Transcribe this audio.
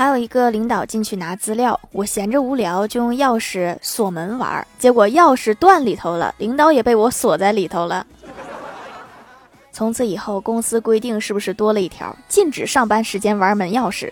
还有一个领导进去拿资料，我闲着无聊就用钥匙锁门玩，结果钥匙断里头了，领导也被我锁在里头了。从此以后，公司规定是不是多了一条禁止上班时间玩门钥匙？